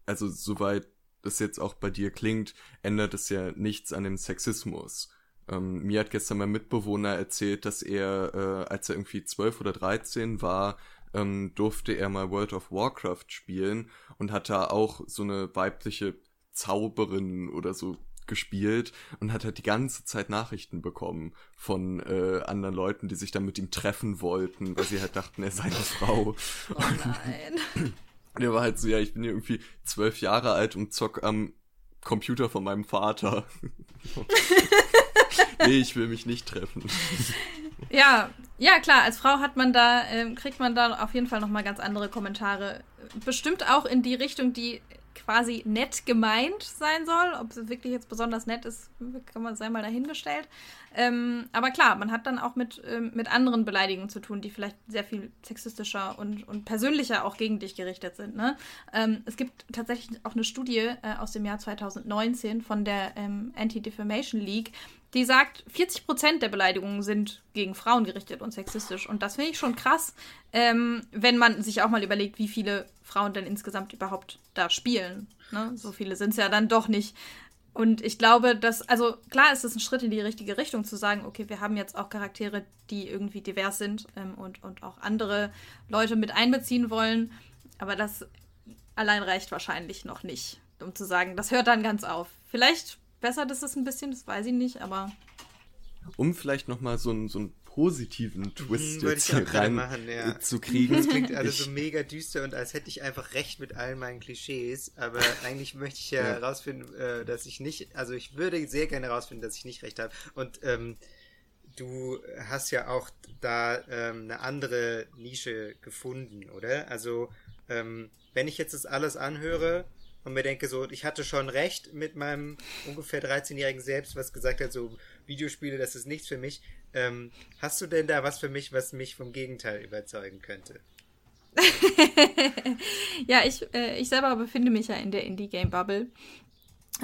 also soweit das jetzt auch bei dir klingt, ändert es ja nichts an dem Sexismus. Ähm, mir hat gestern mein Mitbewohner erzählt, dass er, äh, als er irgendwie zwölf oder dreizehn war, ähm, durfte er mal World of Warcraft spielen und hat da auch so eine weibliche Zauberin oder so gespielt und hat halt die ganze Zeit Nachrichten bekommen von äh, anderen Leuten, die sich dann mit ihm treffen wollten, weil sie halt dachten, er sei eine <laughs> Frau. Oh nein. Der war halt so, ja, ich bin hier irgendwie zwölf Jahre alt und zock am Computer von meinem Vater. <laughs> nee, ich will mich nicht treffen. Ja, ja klar, als Frau hat man da, äh, kriegt man da auf jeden Fall nochmal ganz andere Kommentare. Bestimmt auch in die Richtung, die quasi nett gemeint sein soll. Ob es wirklich jetzt besonders nett ist, kann man sei mal dahingestellt. Ähm, aber klar, man hat dann auch mit, ähm, mit anderen Beleidigungen zu tun, die vielleicht sehr viel sexistischer und, und persönlicher auch gegen dich gerichtet sind. Ne? Ähm, es gibt tatsächlich auch eine Studie äh, aus dem Jahr 2019 von der ähm, Anti-Defamation League, die sagt, 40 Prozent der Beleidigungen sind gegen Frauen gerichtet und sexistisch. Und das finde ich schon krass, ähm, wenn man sich auch mal überlegt, wie viele Frauen denn insgesamt überhaupt da spielen. Ne? So viele sind es ja dann doch nicht. Und ich glaube, dass, also klar ist es ein Schritt in die richtige Richtung zu sagen, okay, wir haben jetzt auch Charaktere, die irgendwie divers sind ähm, und, und auch andere Leute mit einbeziehen wollen. Aber das allein reicht wahrscheinlich noch nicht, um zu sagen, das hört dann ganz auf. Vielleicht bessert es ein bisschen, das weiß ich nicht, aber. Um vielleicht nochmal so ein, so ein positiven mhm, Twist mhm, jetzt hier rein machen, ja. zu kriegen. Das klingt alles so mega düster und als hätte ich einfach recht mit allen meinen Klischees, aber <laughs> eigentlich möchte ich ja herausfinden, ja. äh, dass ich nicht, also ich würde sehr gerne herausfinden, dass ich nicht recht habe. Und ähm, du hast ja auch da ähm, eine andere Nische gefunden, oder? Also ähm, wenn ich jetzt das alles anhöre, und mir denke so, ich hatte schon recht mit meinem ungefähr 13-jährigen Selbst, was gesagt hat, so Videospiele, das ist nichts für mich. Ähm, hast du denn da was für mich, was mich vom Gegenteil überzeugen könnte? <laughs> ja, ich, äh, ich selber befinde mich ja in der Indie-Game-Bubble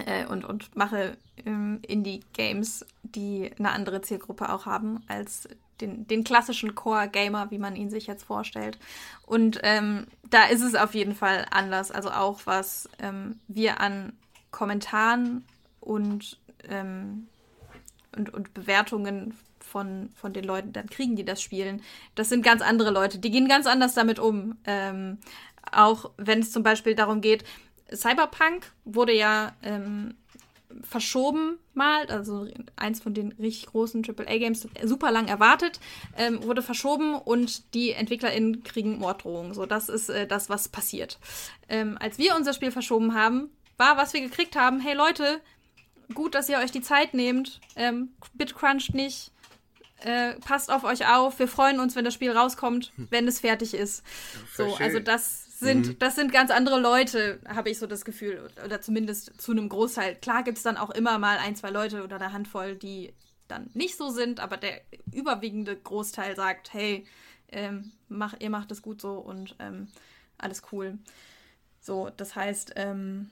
äh, und, und mache ähm, Indie-Games, die eine andere Zielgruppe auch haben als den, den klassischen Core-Gamer, wie man ihn sich jetzt vorstellt. Und ähm, da ist es auf jeden Fall anders. Also auch was ähm, wir an Kommentaren und, ähm, und, und Bewertungen von, von den Leuten dann kriegen, die das spielen. Das sind ganz andere Leute, die gehen ganz anders damit um. Ähm, auch wenn es zum Beispiel darum geht, Cyberpunk wurde ja ähm, verschoben mal, also eins von den richtig großen AAA-Games, super lang erwartet, ähm, wurde verschoben und die EntwicklerInnen kriegen Morddrohungen. So, das ist äh, das, was passiert. Ähm, als wir unser Spiel verschoben haben, war, was wir gekriegt haben, hey Leute, gut, dass ihr euch die Zeit nehmt, ähm, bitcruncht nicht, äh, passt auf euch auf, wir freuen uns, wenn das Spiel rauskommt, wenn es fertig ist. So, also das sind, mhm. das sind ganz andere Leute, habe ich so das Gefühl. Oder zumindest zu einem Großteil. Klar gibt es dann auch immer mal ein, zwei Leute oder eine Handvoll, die dann nicht so sind, aber der überwiegende Großteil sagt, hey, ähm, mach, ihr macht es gut so und ähm, alles cool. So, das heißt, ähm,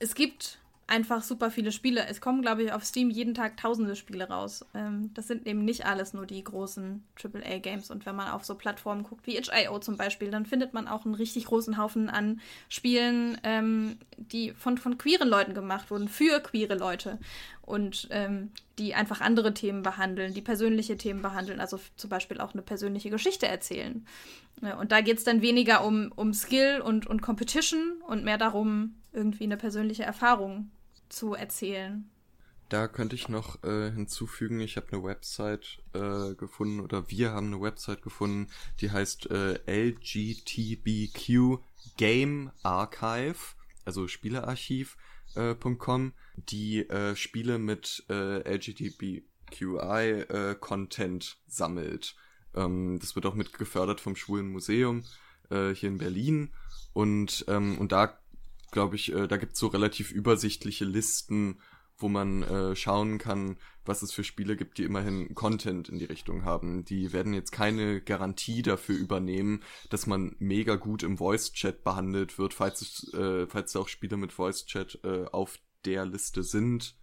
es gibt einfach super viele Spiele. Es kommen, glaube ich, auf Steam jeden Tag tausende Spiele raus. Ähm, das sind eben nicht alles nur die großen AAA-Games. Und wenn man auf so Plattformen guckt wie itch.io zum Beispiel, dann findet man auch einen richtig großen Haufen an Spielen, ähm, die von, von queeren Leuten gemacht wurden, für queere Leute. Und ähm, die einfach andere Themen behandeln, die persönliche Themen behandeln, also zum Beispiel auch eine persönliche Geschichte erzählen. Ja, und da geht es dann weniger um, um Skill und, und Competition und mehr darum, irgendwie eine persönliche Erfahrung zu erzählen. Da könnte ich noch äh, hinzufügen, ich habe eine Website äh, gefunden oder wir haben eine Website gefunden, die heißt äh, LGTBQ Game Archive, also Spielearchiv.com, äh, die äh, Spiele mit äh, LGBTQI äh, Content sammelt. Ähm, das wird auch mit gefördert vom Schwulen Museum hier in Berlin und ähm, und da glaube ich, äh, da gibt's so relativ übersichtliche Listen, wo man äh, schauen kann, was es für Spiele gibt, die immerhin Content in die Richtung haben. Die werden jetzt keine Garantie dafür übernehmen, dass man mega gut im Voice-Chat behandelt wird, falls es, äh, falls auch Spiele mit Voice-Chat äh, auf der Liste sind.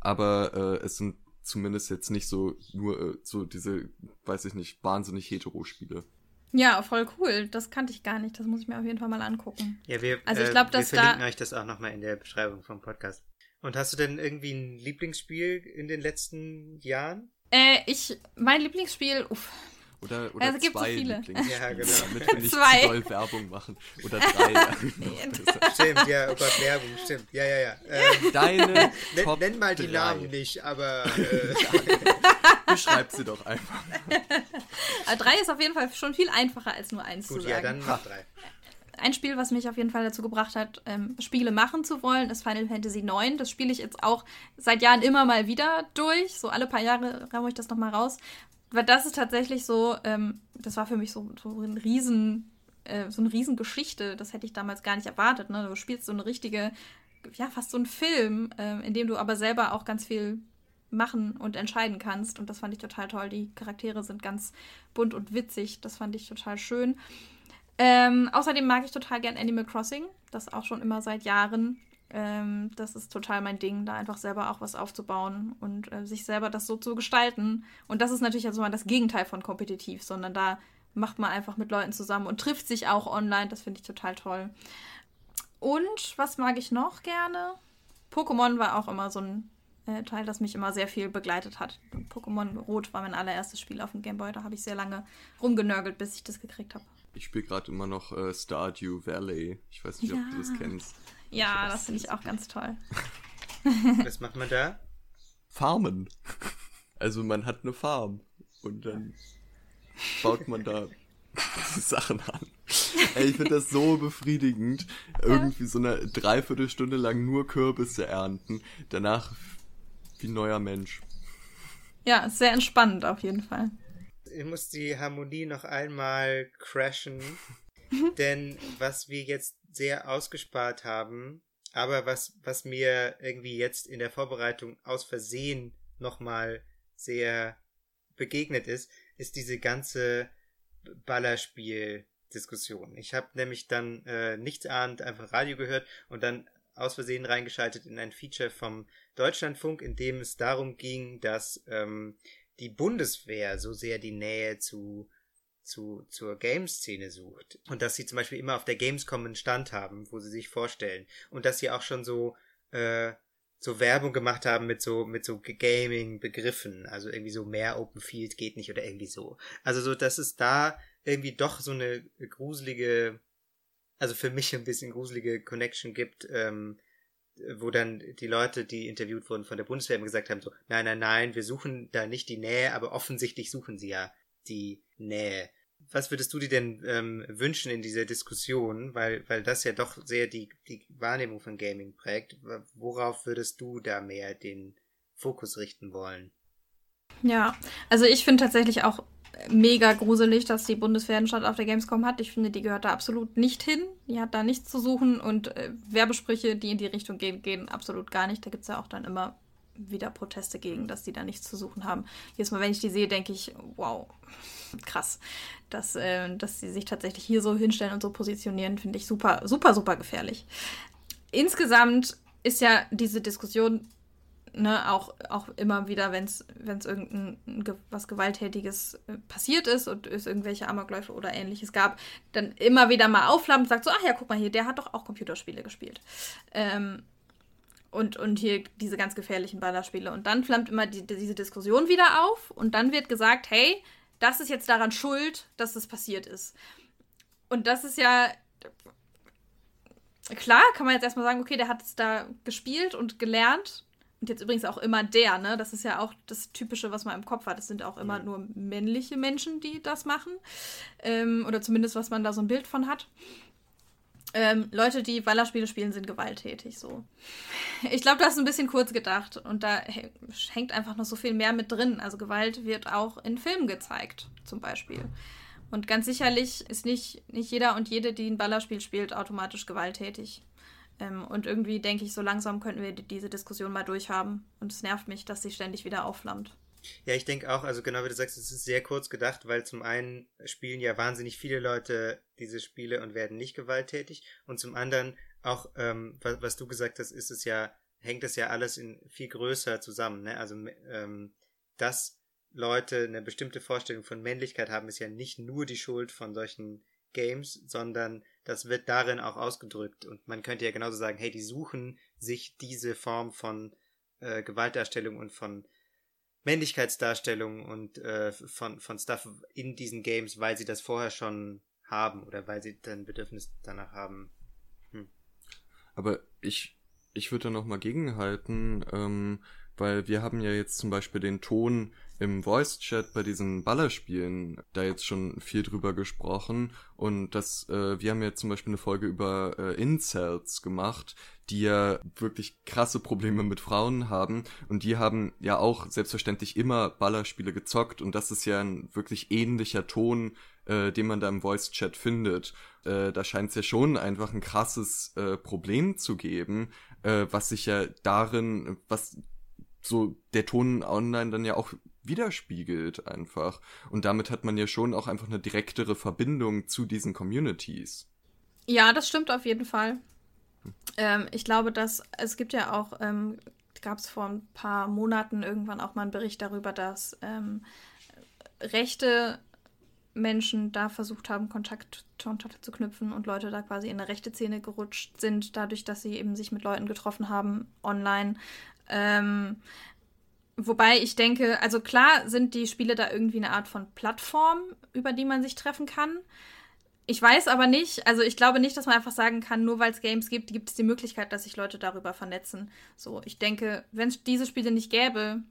Aber äh, es sind zumindest jetzt nicht so nur äh, so diese, weiß ich nicht, wahnsinnig hetero-Spiele. Ja, voll cool. Das kannte ich gar nicht. Das muss ich mir auf jeden Fall mal angucken. Ja, wir, also ich äh, dass wir verlinken da euch das auch nochmal in der Beschreibung vom Podcast. Und hast du denn irgendwie ein Lieblingsspiel in den letzten Jahren? Äh, ich, mein Lieblingsspiel, uff. Oder, oder also zwei so viele. Ja, genau. Damit wir nicht <laughs> zwei. zu doll Werbung machen. Oder drei. <laughs> stimmt, ja, oh Gott, Werbung, stimmt. Ja, ja, ja. Ähm, Deine Top Nenn mal die drei. Namen nicht, aber... <laughs> Äh, Beschreib sie doch einfach. Aber drei ist auf jeden Fall schon viel einfacher als nur eins Gut, zu sagen. ja, dann mach drei. Ein Spiel, was mich auf jeden Fall dazu gebracht hat, ähm, Spiele machen zu wollen, ist Final Fantasy IX. Das spiele ich jetzt auch seit Jahren immer mal wieder durch. So alle paar Jahre raue ich das nochmal raus. Weil das ist tatsächlich so, ähm, das war für mich so, so ein riesen, äh, so eine Riesengeschichte. Das hätte ich damals gar nicht erwartet. Ne? Du spielst so eine richtige, ja, fast so ein Film, äh, in dem du aber selber auch ganz viel machen und entscheiden kannst. Und das fand ich total toll. Die Charaktere sind ganz bunt und witzig. Das fand ich total schön. Ähm, außerdem mag ich total gern Animal Crossing. Das auch schon immer seit Jahren. Ähm, das ist total mein Ding, da einfach selber auch was aufzubauen und äh, sich selber das so zu gestalten. Und das ist natürlich also mal das Gegenteil von kompetitiv, sondern da macht man einfach mit Leuten zusammen und trifft sich auch online. Das finde ich total toll. Und was mag ich noch gerne? Pokémon war auch immer so ein äh, Teil, das mich immer sehr viel begleitet hat. Pokémon Rot war mein allererstes Spiel auf dem Gameboy. Da habe ich sehr lange rumgenörgelt, bis ich das gekriegt habe. Ich spiele gerade immer noch äh, Stardew Valley. Ich weiß nicht, ja. ob du das kennst. Ja, das finde ich auch ganz toll. <laughs> Was macht man da? Farmen. Also man hat eine Farm und dann baut man da <laughs> Sachen an. Ey, ich finde das so befriedigend, irgendwie so eine Dreiviertelstunde lang nur Kürbisse ernten, danach wie ein neuer Mensch. Ja, sehr entspannend auf jeden Fall. Ich muss die Harmonie noch einmal crashen, <laughs> denn was wir jetzt sehr ausgespart haben, aber was, was mir irgendwie jetzt in der Vorbereitung aus Versehen nochmal sehr begegnet ist, ist diese ganze Ballerspiel-Diskussion. Ich habe nämlich dann äh, nichts einfach Radio gehört und dann aus Versehen reingeschaltet in ein Feature vom Deutschlandfunk, in dem es darum ging, dass ähm, die Bundeswehr so sehr die Nähe zu zu, zur Games-Szene sucht. Und dass sie zum Beispiel immer auf der Gamescom einen Stand haben, wo sie sich vorstellen. Und dass sie auch schon so, äh, so Werbung gemacht haben mit so, mit so Gaming-Begriffen. Also irgendwie so mehr Open Field geht nicht oder irgendwie so. Also so, dass es da irgendwie doch so eine gruselige, also für mich ein bisschen gruselige Connection gibt, ähm, wo dann die Leute, die interviewt wurden von der Bundeswehr, gesagt haben so, nein, nein, nein, wir suchen da nicht die Nähe, aber offensichtlich suchen sie ja die Nähe was würdest du dir denn ähm, wünschen in dieser Diskussion, weil, weil das ja doch sehr die, die Wahrnehmung von Gaming prägt. Worauf würdest du da mehr den Fokus richten wollen? Ja, also ich finde tatsächlich auch mega gruselig, dass die Bundeswehr einen Stand auf der Gamescom hat. Ich finde, die gehört da absolut nicht hin. Die hat da nichts zu suchen und äh, Werbesprüche, die in die Richtung gehen, gehen absolut gar nicht. Da gibt es ja auch dann immer wieder Proteste gegen, dass die da nichts zu suchen haben. Jedes Mal, wenn ich die sehe, denke ich, wow, <laughs> krass. Dass, äh, dass sie sich tatsächlich hier so hinstellen und so positionieren, finde ich super, super, super gefährlich. Insgesamt ist ja diese Diskussion ne, auch, auch immer wieder, wenn es irgendein was Gewalttätiges äh, passiert ist und es irgendwelche Amokläufe oder ähnliches gab, dann immer wieder mal aufflammt und sagt so, ach ja, guck mal hier, der hat doch auch Computerspiele gespielt. Ähm, und, und hier diese ganz gefährlichen Ballerspiele. Und dann flammt immer die, diese Diskussion wieder auf und dann wird gesagt, hey, das ist jetzt daran schuld, dass das passiert ist. Und das ist ja. Klar, kann man jetzt erstmal sagen, okay, der hat es da gespielt und gelernt. Und jetzt übrigens auch immer der, ne? Das ist ja auch das Typische, was man im Kopf hat. Es sind auch immer nur männliche Menschen, die das machen. Ähm, oder zumindest, was man da so ein Bild von hat. Ähm, Leute, die Ballerspiele spielen, sind gewalttätig so. Ich glaube, du hast ein bisschen kurz gedacht und da hängt einfach noch so viel mehr mit drin. Also Gewalt wird auch in Filmen gezeigt, zum Beispiel. Und ganz sicherlich ist nicht, nicht jeder und jede, die ein Ballerspiel spielt, automatisch gewalttätig. Ähm, und irgendwie denke ich, so langsam könnten wir diese Diskussion mal durchhaben. Und es nervt mich, dass sie ständig wieder aufflammt. Ja, ich denke auch, also genau wie du sagst, es ist sehr kurz gedacht, weil zum einen spielen ja wahnsinnig viele Leute diese Spiele und werden nicht gewalttätig und zum anderen auch, ähm, was, was, du gesagt hast, ist es ja, hängt es ja alles in viel größer zusammen, ne? Also, ähm, dass Leute eine bestimmte Vorstellung von Männlichkeit haben, ist ja nicht nur die Schuld von solchen Games, sondern das wird darin auch ausgedrückt und man könnte ja genauso sagen, hey, die suchen sich diese Form von äh, Gewaltdarstellung und von Männlichkeitsdarstellung und äh, von, von Stuff in diesen Games, weil sie das vorher schon haben oder weil sie dann Bedürfnis danach haben. Hm. Aber ich, ich würde da nochmal gegenhalten, ähm, weil wir haben ja jetzt zum Beispiel den Ton im Voice-Chat bei diesen Ballerspielen da jetzt schon viel drüber gesprochen. Und das, äh, wir haben ja zum Beispiel eine Folge über äh, Incels gemacht, die ja wirklich krasse Probleme mit Frauen haben. Und die haben ja auch selbstverständlich immer Ballerspiele gezockt. Und das ist ja ein wirklich ähnlicher Ton, äh, den man da im Voice-Chat findet. Äh, da scheint es ja schon einfach ein krasses äh, Problem zu geben, äh, was sich ja darin, was so der Ton online dann ja auch widerspiegelt einfach. Und damit hat man ja schon auch einfach eine direktere Verbindung zu diesen Communities. Ja, das stimmt auf jeden Fall. Ähm, ich glaube, dass es gibt ja auch, ähm, gab es vor ein paar Monaten irgendwann auch mal einen Bericht darüber, dass ähm, rechte Menschen da versucht haben, Kontakt, Kontakt zu knüpfen und Leute da quasi in eine rechte Szene gerutscht sind, dadurch, dass sie eben sich mit Leuten getroffen haben online. Ähm, wobei ich denke, also klar sind die Spiele da irgendwie eine Art von Plattform, über die man sich treffen kann. Ich weiß aber nicht, also ich glaube nicht, dass man einfach sagen kann, nur weil es Games gibt, gibt es die Möglichkeit, dass sich Leute darüber vernetzen. So, ich denke, wenn es diese Spiele nicht gäbe,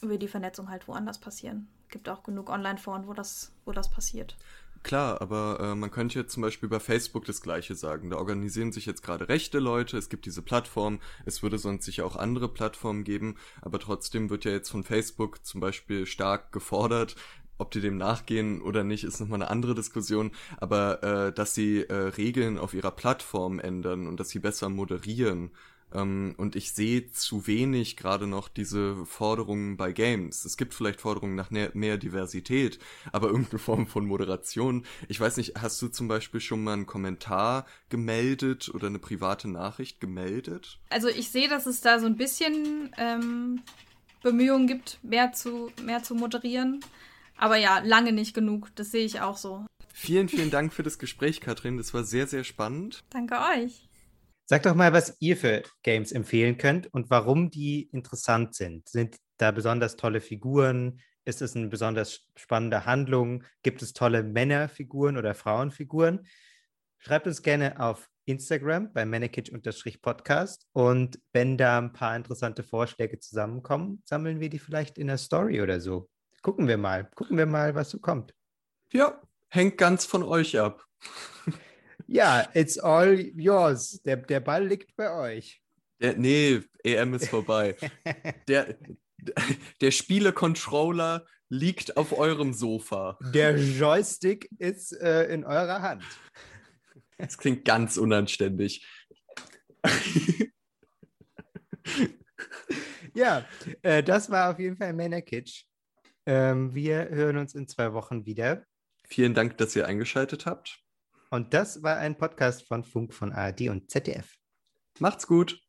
würde die Vernetzung halt woanders passieren. Gibt auch genug Online-Foren, wo das, wo das passiert. Klar, aber äh, man könnte jetzt zum Beispiel bei Facebook das Gleiche sagen. Da organisieren sich jetzt gerade rechte Leute, es gibt diese Plattform, es würde sonst sicher auch andere Plattformen geben, aber trotzdem wird ja jetzt von Facebook zum Beispiel stark gefordert, ob die dem nachgehen oder nicht, ist nochmal eine andere Diskussion. Aber äh, dass sie äh, Regeln auf ihrer Plattform ändern und dass sie besser moderieren. Ähm, und ich sehe zu wenig gerade noch diese Forderungen bei Games. Es gibt vielleicht Forderungen nach mehr, Diversität, aber irgendeine <laughs> Form von Moderation. Ich weiß nicht, hast du zum Beispiel schon mal einen Kommentar gemeldet oder eine private Nachricht gemeldet? Also ich sehe, dass es da so ein bisschen ähm, Bemühungen gibt, mehr zu, mehr zu moderieren. Aber ja, lange nicht genug. Das sehe ich auch so. Vielen, vielen Dank für das Gespräch, Katrin. Das war sehr, sehr spannend. Danke euch. Sag doch mal, was ihr für Games empfehlen könnt und warum die interessant sind. Sind da besonders tolle Figuren? Ist es eine besonders spannende Handlung? Gibt es tolle Männerfiguren oder Frauenfiguren? Schreibt uns gerne auf Instagram bei Manekitsch-Podcast und wenn da ein paar interessante Vorschläge zusammenkommen, sammeln wir die vielleicht in der Story oder so. Gucken wir mal. Gucken wir mal, was so kommt. Ja, hängt ganz von euch ab. <laughs> ja, it's all yours. Der, der Ball liegt bei euch. Der, nee, EM ist vorbei. <laughs> der, der Spiele-Controller liegt auf eurem Sofa. Der Joystick ist äh, in eurer Hand. Das klingt ganz unanständig. ja, äh, das war auf jeden Fall Männer Kitsch. Ähm, wir hören uns in zwei Wochen wieder. Vielen Dank, dass ihr eingeschaltet habt. Und das war ein Podcast von Funk von ARD und ZDF. Macht's gut.